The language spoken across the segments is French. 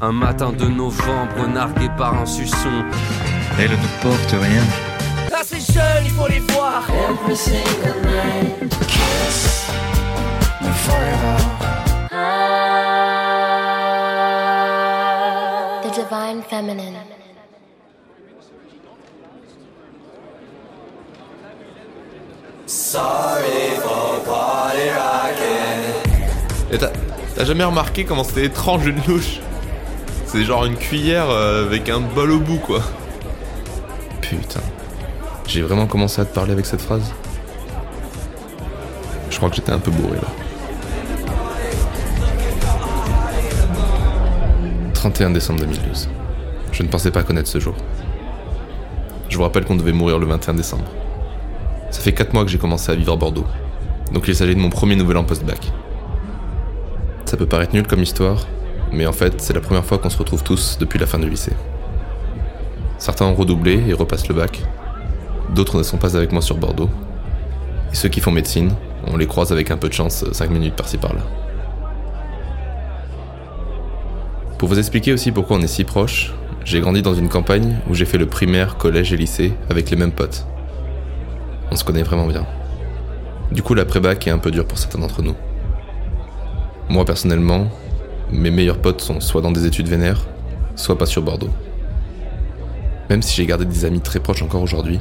Un matin de novembre, nargué par un suçon. Elle ne porte rien. Là c'est jeune, il faut les voir. Every single night. Kiss me forever. The Divine Feminine. Et t'as t'as jamais remarqué comment c'était étrange une louche? C'est genre une cuillère euh, avec un bol au bout, quoi. Putain. J'ai vraiment commencé à te parler avec cette phrase Je crois que j'étais un peu bourré là. 31 décembre 2012. Je ne pensais pas connaître ce jour. Je vous rappelle qu'on devait mourir le 21 décembre. Ça fait 4 mois que j'ai commencé à vivre à Bordeaux. Donc il s'agit de mon premier nouvel an post-bac. Ça peut paraître nul comme histoire, mais en fait, c'est la première fois qu'on se retrouve tous depuis la fin du lycée. Certains ont redoublé et repassent le bac. D'autres ne sont pas avec moi sur Bordeaux. Et ceux qui font médecine, on les croise avec un peu de chance 5 minutes par-ci par-là. Pour vous expliquer aussi pourquoi on est si proches, j'ai grandi dans une campagne où j'ai fait le primaire, collège et lycée avec les mêmes potes. On se connaît vraiment bien. Du coup, la pré-bac est un peu dure pour certains d'entre nous. Moi, personnellement, mes meilleurs potes sont soit dans des études vénères, soit pas sur Bordeaux. Même si j'ai gardé des amis très proches encore aujourd'hui,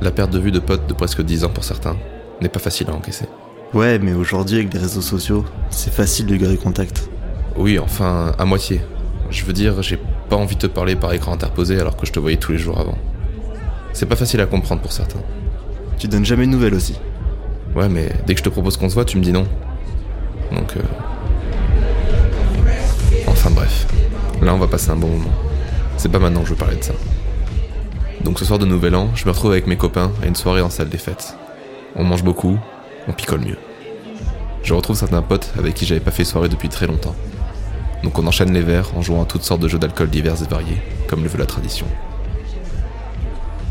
la perte de vue de potes de presque 10 ans pour certains n'est pas facile à encaisser. Ouais, mais aujourd'hui, avec les réseaux sociaux, c'est facile de garder contact. Oui, enfin, à moitié. Je veux dire, j'ai pas envie de te parler par écran interposé alors que je te voyais tous les jours avant. C'est pas facile à comprendre pour certains. Tu donnes jamais de nouvelles aussi. Ouais, mais dès que je te propose qu'on se voit, tu me dis non. Donc, euh... Là, on va passer un bon moment. C'est pas maintenant que je veux parler de ça. Donc ce soir de Nouvel An, je me retrouve avec mes copains à une soirée en salle des fêtes. On mange beaucoup, on picole mieux. Je retrouve certains potes avec qui j'avais pas fait soirée depuis très longtemps. Donc on enchaîne les verres en jouant à toutes sortes de jeux d'alcool divers et variés, comme le veut la tradition.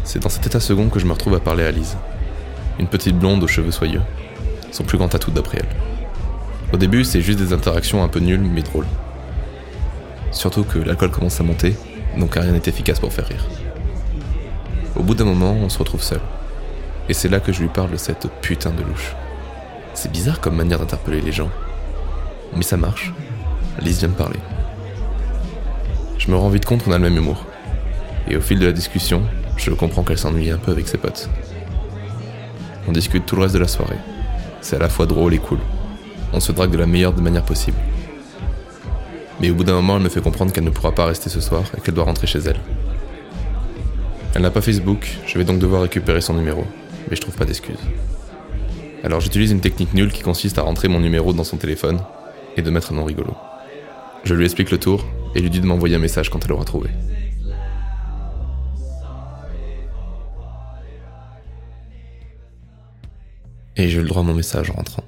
C'est dans cet état second que je me retrouve à parler à Lise. Une petite blonde aux cheveux soyeux. Son plus grand atout d'après elle. Au début, c'est juste des interactions un peu nulles mais drôles. Surtout que l'alcool commence à monter, donc rien n'est efficace pour faire rire. Au bout d'un moment, on se retrouve seul. Et c'est là que je lui parle de cette putain de louche. C'est bizarre comme manière d'interpeller les gens. Mais ça marche. Lise vient me parler. Je me rends vite compte qu'on a le même humour. Et au fil de la discussion, je comprends qu'elle s'ennuie un peu avec ses potes. On discute tout le reste de la soirée. C'est à la fois drôle et cool. On se drague de la meilleure des manières possibles. Mais au bout d'un moment, elle me fait comprendre qu'elle ne pourra pas rester ce soir et qu'elle doit rentrer chez elle. Elle n'a pas Facebook, je vais donc devoir récupérer son numéro, mais je trouve pas d'excuse. Alors j'utilise une technique nulle qui consiste à rentrer mon numéro dans son téléphone et de mettre un nom rigolo. Je lui explique le tour et lui dis de m'envoyer un message quand elle aura trouvé. Et j'ai eu le droit à mon message en rentrant.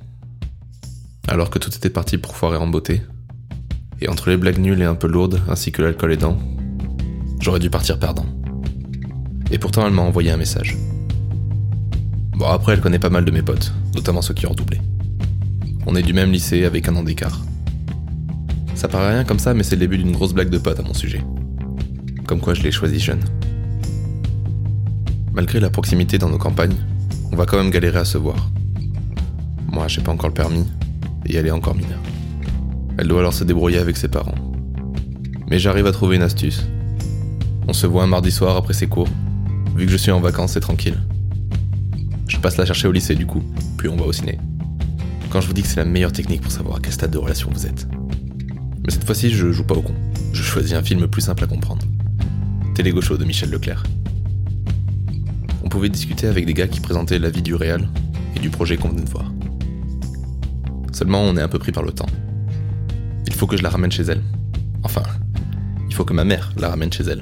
Alors que tout était parti pour foirer en beauté, et entre les blagues nulles et un peu lourdes, ainsi que l'alcool aidant, j'aurais dû partir perdant. Et pourtant, elle m'a envoyé un message. Bon, après, elle connaît pas mal de mes potes, notamment ceux qui ont redoublé. On est du même lycée avec un an d'écart. Ça paraît rien comme ça, mais c'est le début d'une grosse blague de potes à mon sujet. Comme quoi je l'ai choisi jeune. Malgré la proximité dans nos campagnes, on va quand même galérer à se voir. Moi, j'ai pas encore le permis, et elle est encore mineure. Elle doit alors se débrouiller avec ses parents. Mais j'arrive à trouver une astuce. On se voit un mardi soir après ses cours. Vu que je suis en vacances, c'est tranquille. Je passe la chercher au lycée du coup, puis on va au ciné. Quand je vous dis que c'est la meilleure technique pour savoir à quel stade de relation vous êtes. Mais cette fois-ci, je joue pas au con. Je choisis un film plus simple à comprendre. Télé Gaucho de Michel Leclerc. On pouvait discuter avec des gars qui présentaient la vie du réel et du projet qu'on venait de voir. Seulement, on est un peu pris par le temps. Il faut que je la ramène chez elle. Enfin, il faut que ma mère la ramène chez elle.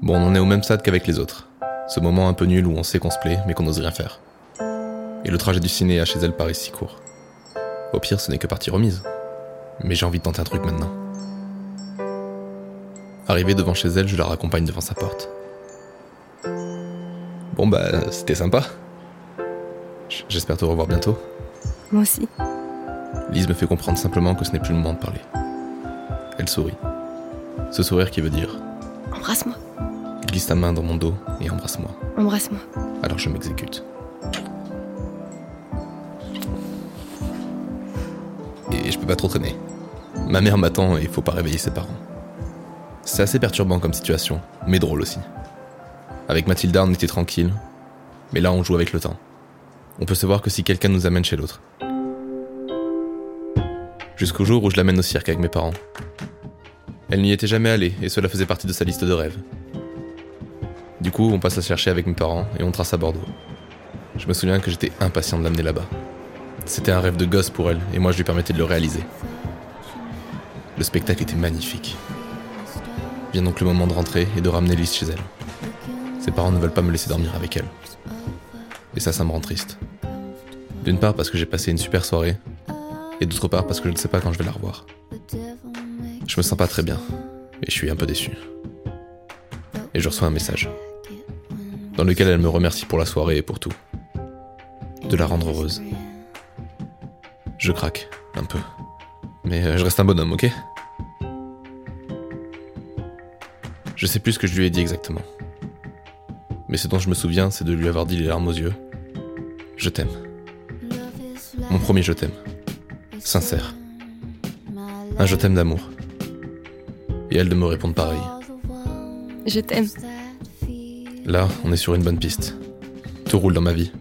Bon, on en est au même stade qu'avec les autres. Ce moment un peu nul où on sait qu'on se plaît, mais qu'on n'ose rien faire. Et le trajet du ciné à chez elle paraît si court. Au pire, ce n'est que partie remise. Mais j'ai envie de tenter un truc maintenant. Arrivé devant chez elle, je la raccompagne devant sa porte. Bon bah, c'était sympa. Je, J'espère te revoir bientôt. Moi aussi. Lise me fait comprendre simplement que ce n'est plus le moment de parler. Elle sourit. Ce sourire qui veut dire Embrasse-moi. glisse ta main dans mon dos et embrasse-moi. Embrasse-moi. Alors je m'exécute. Et je peux pas trop traîner. Ma mère m'attend et il faut pas réveiller ses parents. C'est assez perturbant comme situation, mais drôle aussi. Avec Mathilda, on était tranquille, mais là on joue avec le temps. On peut se voir que si quelqu'un nous amène chez l'autre. Jusqu'au jour où je l'amène au cirque avec mes parents. Elle n'y était jamais allée et cela faisait partie de sa liste de rêves. Du coup, on passe à chercher avec mes parents et on trace à Bordeaux. Je me souviens que j'étais impatient de l'amener là-bas. C'était un rêve de gosse pour elle et moi je lui permettais de le réaliser. Le spectacle était magnifique. Vient donc le moment de rentrer et de ramener Lise chez elle. Ses parents ne veulent pas me laisser dormir avec elle. Et ça, ça me rend triste. D'une part parce que j'ai passé une super soirée, et d'autre part parce que je ne sais pas quand je vais la revoir. Je me sens pas très bien, et je suis un peu déçu. Et je reçois un message, dans lequel elle me remercie pour la soirée et pour tout. De la rendre heureuse. Je craque, un peu. Mais euh, je reste un bonhomme, ok? Je sais plus ce que je lui ai dit exactement. Mais ce dont je me souviens, c'est de lui avoir dit les larmes aux yeux. Je t'aime. Mon premier je t'aime. Sincère. Un je t'aime d'amour. Et elle de me répondre pareil. Je t'aime. Là, on est sur une bonne piste. Tout roule dans ma vie.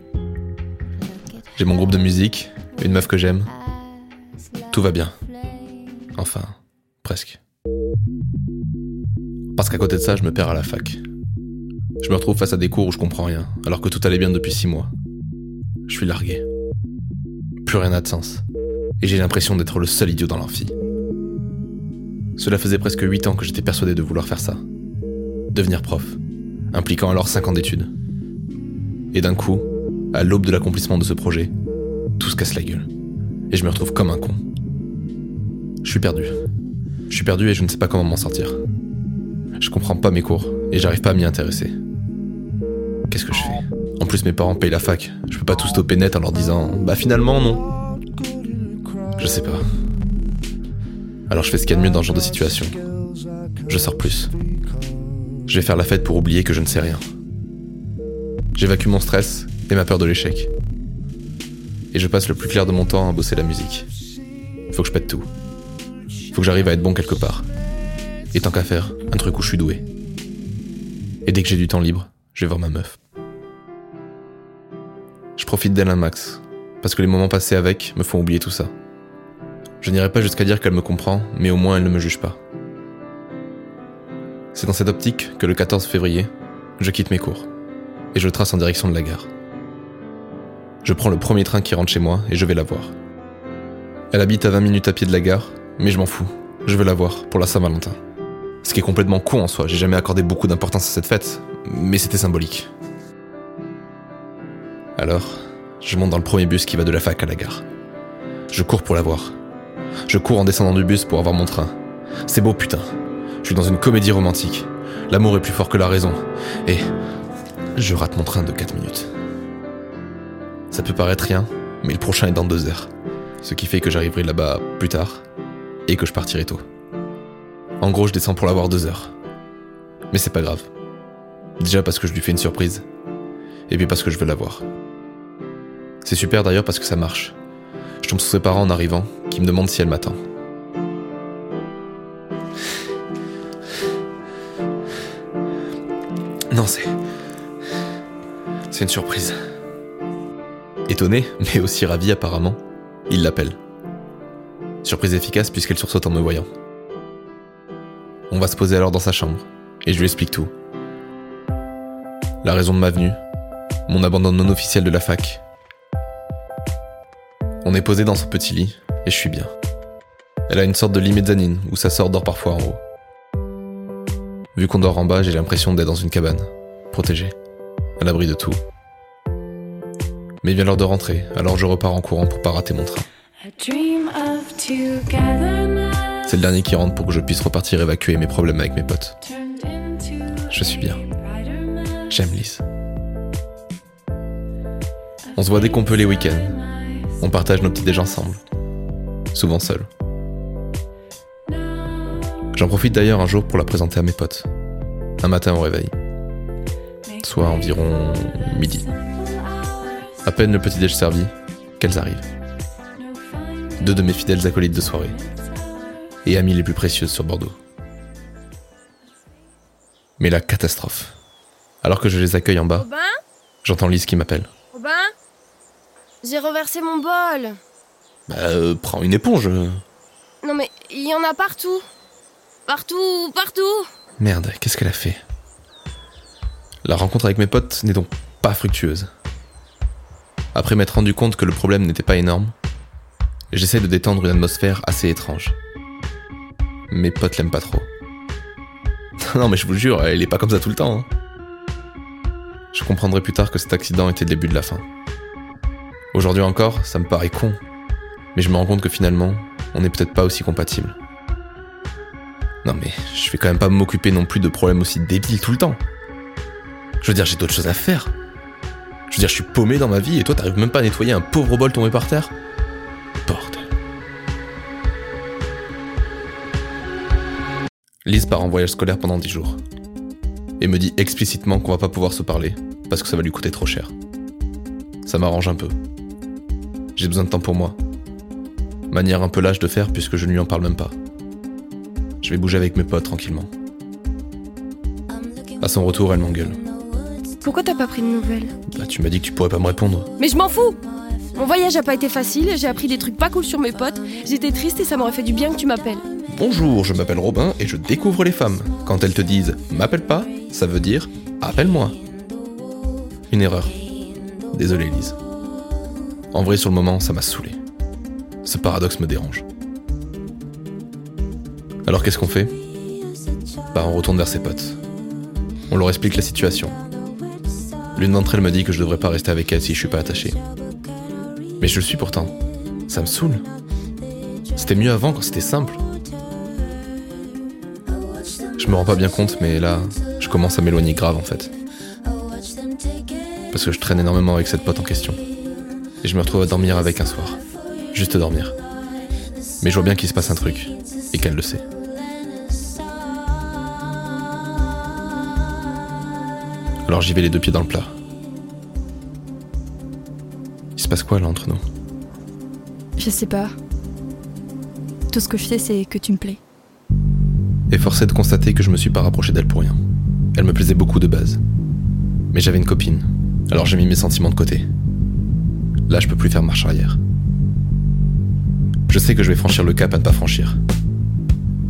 J'ai mon groupe de musique, une meuf que j'aime. Tout va bien. Enfin, presque. Parce qu'à côté de ça, je me perds à la fac. Je me retrouve face à des cours où je comprends rien, alors que tout allait bien depuis six mois. Je suis largué. Plus rien n'a de sens. Et j'ai l'impression d'être le seul idiot dans l'amphi. Cela faisait presque huit ans que j'étais persuadé de vouloir faire ça. Devenir prof, impliquant alors cinq ans d'études. Et d'un coup, à l'aube de l'accomplissement de ce projet, tout se casse la gueule. Et je me retrouve comme un con. Je suis perdu. Je suis perdu et je ne sais pas comment m'en sortir. Je comprends pas mes cours et j'arrive pas à m'y intéresser. Qu'est-ce que je fais En plus, mes parents payent la fac. Je peux pas tout stopper net en leur disant Bah finalement, non. Je sais pas. Alors je fais ce qu'il y a de mieux dans ce genre de situation. Je sors plus. Je vais faire la fête pour oublier que je ne sais rien. J'évacue mon stress et ma peur de l'échec. Et je passe le plus clair de mon temps à bosser la musique. Faut que je pète tout. Faut que j'arrive à être bon quelque part. Et tant qu'à faire, un truc où je suis doué. Et dès que j'ai du temps libre, je vais voir ma meuf. Profite d'elle un max, parce que les moments passés avec me font oublier tout ça. Je n'irai pas jusqu'à dire qu'elle me comprend, mais au moins elle ne me juge pas. C'est dans cette optique que le 14 février, je quitte mes cours, et je trace en direction de la gare. Je prends le premier train qui rentre chez moi et je vais la voir. Elle habite à 20 minutes à pied de la gare, mais je m'en fous, je veux la voir pour la Saint-Valentin. Ce qui est complètement con en soi, j'ai jamais accordé beaucoup d'importance à cette fête, mais c'était symbolique. Alors, je monte dans le premier bus qui va de la fac à la gare. Je cours pour la voir. Je cours en descendant du bus pour avoir mon train. C'est beau putain. Je suis dans une comédie romantique. L'amour est plus fort que la raison. Et je rate mon train de 4 minutes. Ça peut paraître rien, mais le prochain est dans deux heures. Ce qui fait que j'arriverai là-bas plus tard et que je partirai tôt. En gros, je descends pour l'avoir deux heures. Mais c'est pas grave. Déjà parce que je lui fais une surprise. Et puis parce que je veux la voir. C'est super d'ailleurs parce que ça marche. Je tombe sur ses parents en arrivant, qui me demandent si elle m'attend. Non, c'est. C'est une surprise. Étonné, mais aussi ravi apparemment, il l'appelle. Surprise efficace puisqu'elle sursaute en me voyant. On va se poser alors dans sa chambre, et je lui explique tout. La raison de ma venue, mon abandon non officiel de la fac. On est posé dans son petit lit, et je suis bien. Elle a une sorte de lit mezzanine, où sa sœur dort parfois en haut. Vu qu'on dort en bas, j'ai l'impression d'être dans une cabane, protégée, à l'abri de tout. Mais il vient l'heure de rentrer, alors je repars en courant pour pas rater mon train. C'est le dernier qui rentre pour que je puisse repartir évacuer mes problèmes avec mes potes. Je suis bien. J'aime Lise. On se voit dès qu'on peut les week-ends. On partage nos petits déj ensemble. Souvent seuls. J'en profite d'ailleurs un jour pour la présenter à mes potes. Un matin au réveil. Soit environ midi. À peine le petit déj servi, qu'elles arrivent. Deux de mes fidèles acolytes de soirée. Et amies les plus précieuses sur Bordeaux. Mais la catastrophe. Alors que je les accueille en bas, j'entends Lise qui m'appelle. J'ai renversé mon bol. Bah, euh, prends une éponge. Non mais il y en a partout. Partout, partout. Merde, qu'est-ce qu'elle a fait? La rencontre avec mes potes n'est donc pas fructueuse. Après m'être rendu compte que le problème n'était pas énorme, j'essaie de détendre une atmosphère assez étrange. Mes potes l'aiment pas trop. non mais je vous jure, elle est pas comme ça tout le temps. hein. Je comprendrai plus tard que cet accident était le début de la fin. Aujourd'hui encore, ça me paraît con, mais je me rends compte que finalement, on n'est peut-être pas aussi compatibles. Non mais je vais quand même pas m'occuper non plus de problèmes aussi débiles tout le temps. Je veux dire, j'ai d'autres choses à faire. Je veux dire, je suis paumé dans ma vie et toi t'arrives même pas à nettoyer un pauvre bol tombé par terre Bordel. Lise part en voyage scolaire pendant 10 jours. Et me dit explicitement qu'on va pas pouvoir se parler parce que ça va lui coûter trop cher. Ça m'arrange un peu. J'ai besoin de temps pour moi. Manière un peu lâche de faire puisque je ne lui en parle même pas. Je vais bouger avec mes potes tranquillement. À son retour, elle m'engueule. Pourquoi t'as pas pris de nouvelles Bah, tu m'as dit que tu pourrais pas me répondre. Mais je m'en fous Mon voyage a pas été facile, j'ai appris des trucs pas cool sur mes potes, j'étais triste et ça m'aurait fait du bien que tu m'appelles. Bonjour, je m'appelle Robin et je découvre les femmes. Quand elles te disent m'appelle pas, ça veut dire appelle-moi. Une erreur. Désolé, Lise. En vrai, sur le moment, ça m'a saoulé. Ce paradoxe me dérange. Alors qu'est-ce qu'on fait? Bah, on retourne vers ses potes. On leur explique la situation. L'une d'entre elles me dit que je devrais pas rester avec elle si je suis pas attaché. Mais je le suis pourtant. Ça me saoule. C'était mieux avant quand c'était simple. Je me rends pas bien compte, mais là, je commence à m'éloigner grave en fait. Parce que je traîne énormément avec cette pote en question. Et je me retrouve à dormir avec un soir. Juste dormir. Mais je vois bien qu'il se passe un truc. Et qu'elle le sait. Alors j'y vais les deux pieds dans le plat. Il se passe quoi là entre nous? Je sais pas. Tout ce que je sais, c'est que tu me plais. Et forcé de constater que je me suis pas rapproché d'elle pour rien. Elle me plaisait beaucoup de base. Mais j'avais une copine, alors j'ai mis mes sentiments de côté. Là, je peux plus faire marche arrière. Je sais que je vais franchir le cap à ne pas franchir.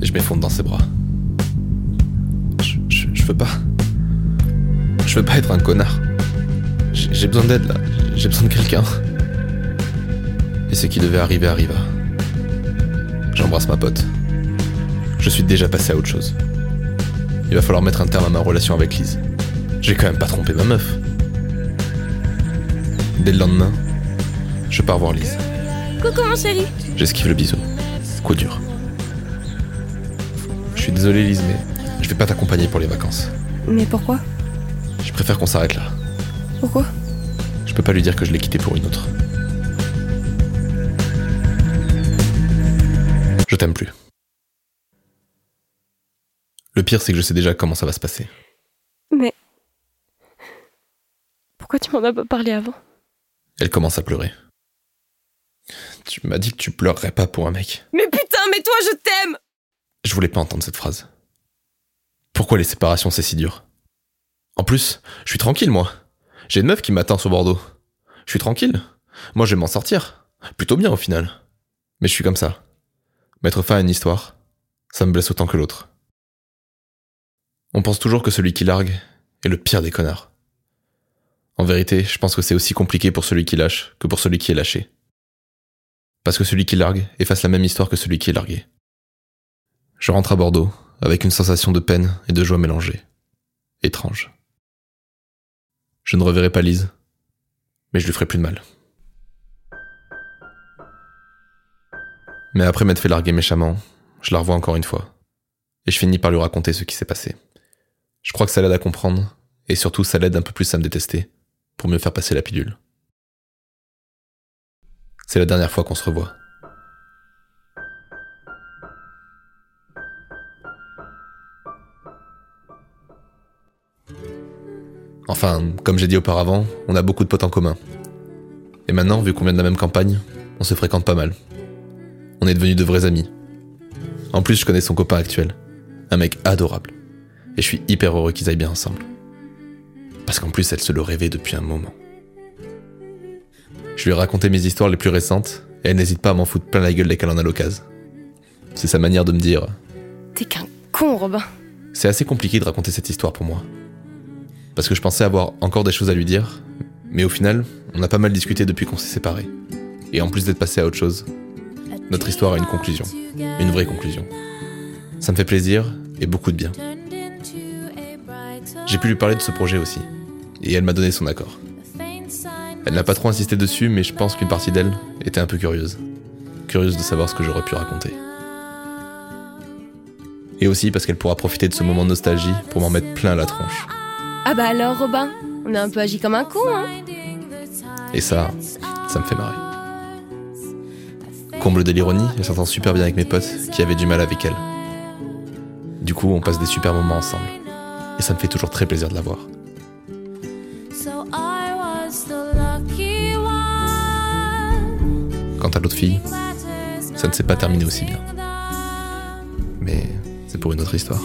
Et je m'effondre dans ses bras. Je, je, je veux pas. Je veux pas être un connard. J'ai besoin d'aide là. J'ai besoin de quelqu'un. Et ce qui devait arriver arriva. J'embrasse ma pote. Je suis déjà passé à autre chose. Il va falloir mettre un terme à ma relation avec Lise. J'ai quand même pas trompé ma meuf. Dès le lendemain, je pars voir Lise. Coucou mon chéri J'esquive le bisou. Coup dur. Je suis désolé Lise, mais je vais pas t'accompagner pour les vacances. Mais pourquoi? Je préfère qu'on s'arrête là. Pourquoi? Je peux pas lui dire que je l'ai quitté pour une autre. Je t'aime plus. Le pire, c'est que je sais déjà comment ça va se passer. Mais... Pourquoi tu m'en as pas parlé avant? Elle commence à pleurer. Tu m'as dit que tu pleurerais pas pour un mec. Mais putain, mais toi je t'aime Je voulais pas entendre cette phrase. Pourquoi les séparations c'est si dur? En plus, je suis tranquille moi. J'ai une meuf qui m'attend sur Bordeaux. Je suis tranquille. Moi je vais m'en sortir. Plutôt bien au final. Mais je suis comme ça. Mettre fin à une histoire, ça me blesse autant que l'autre. On pense toujours que celui qui largue est le pire des connards. En vérité, je pense que c'est aussi compliqué pour celui qui lâche que pour celui qui est lâché. Parce que celui qui largue efface la même histoire que celui qui est largué. Je rentre à Bordeaux avec une sensation de peine et de joie mélangée. Étrange. Je ne reverrai pas Lise, mais je lui ferai plus de mal. Mais après m'être fait larguer méchamment, je la revois encore une fois. Et je finis par lui raconter ce qui s'est passé. Je crois que ça l'aide à comprendre, et surtout ça l'aide un peu plus à me détester, pour mieux faire passer la pilule. C'est la dernière fois qu'on se revoit. Enfin, comme j'ai dit auparavant, on a beaucoup de potes en commun. Et maintenant, vu qu'on vient de la même campagne, on se fréquente pas mal. On est devenus de vrais amis. En plus, je connais son copain actuel. Un mec adorable. Et je suis hyper heureux qu'ils aillent bien ensemble. Parce qu'en plus, elle se le rêvait depuis un moment. Je lui ai raconté mes histoires les plus récentes, et elle n'hésite pas à m'en foutre plein la gueule dès qu'elle en a l'occasion. C'est sa manière de me dire T'es qu'un con, Robin. c'est assez compliqué de raconter cette histoire pour moi. Parce que je pensais avoir encore des choses à lui dire, mais au final, on a pas mal discuté depuis qu'on s'est séparés. Et en plus d'être passé à autre chose, notre histoire a une conclusion. Une vraie conclusion. Ça me fait plaisir et beaucoup de bien. J'ai pu lui parler de ce projet aussi. Et elle m'a donné son accord. Elle n'a pas trop insisté dessus, mais je pense qu'une partie d'elle était un peu curieuse. Curieuse de savoir ce que j'aurais pu raconter. Et aussi parce qu'elle pourra profiter de ce moment de nostalgie pour m'en mettre plein la tronche. Ah bah alors, Robin, on a un peu agi comme un con, hein Et ça, ça me fait marrer. Comble de l'ironie, elle s'entend super bien avec mes potes qui avaient du mal avec elle. Du coup, on passe des super moments ensemble. Et ça me fait toujours très plaisir de la voir. À l'autre fille, ça ne s'est pas terminé aussi bien. Mais c'est pour une autre histoire.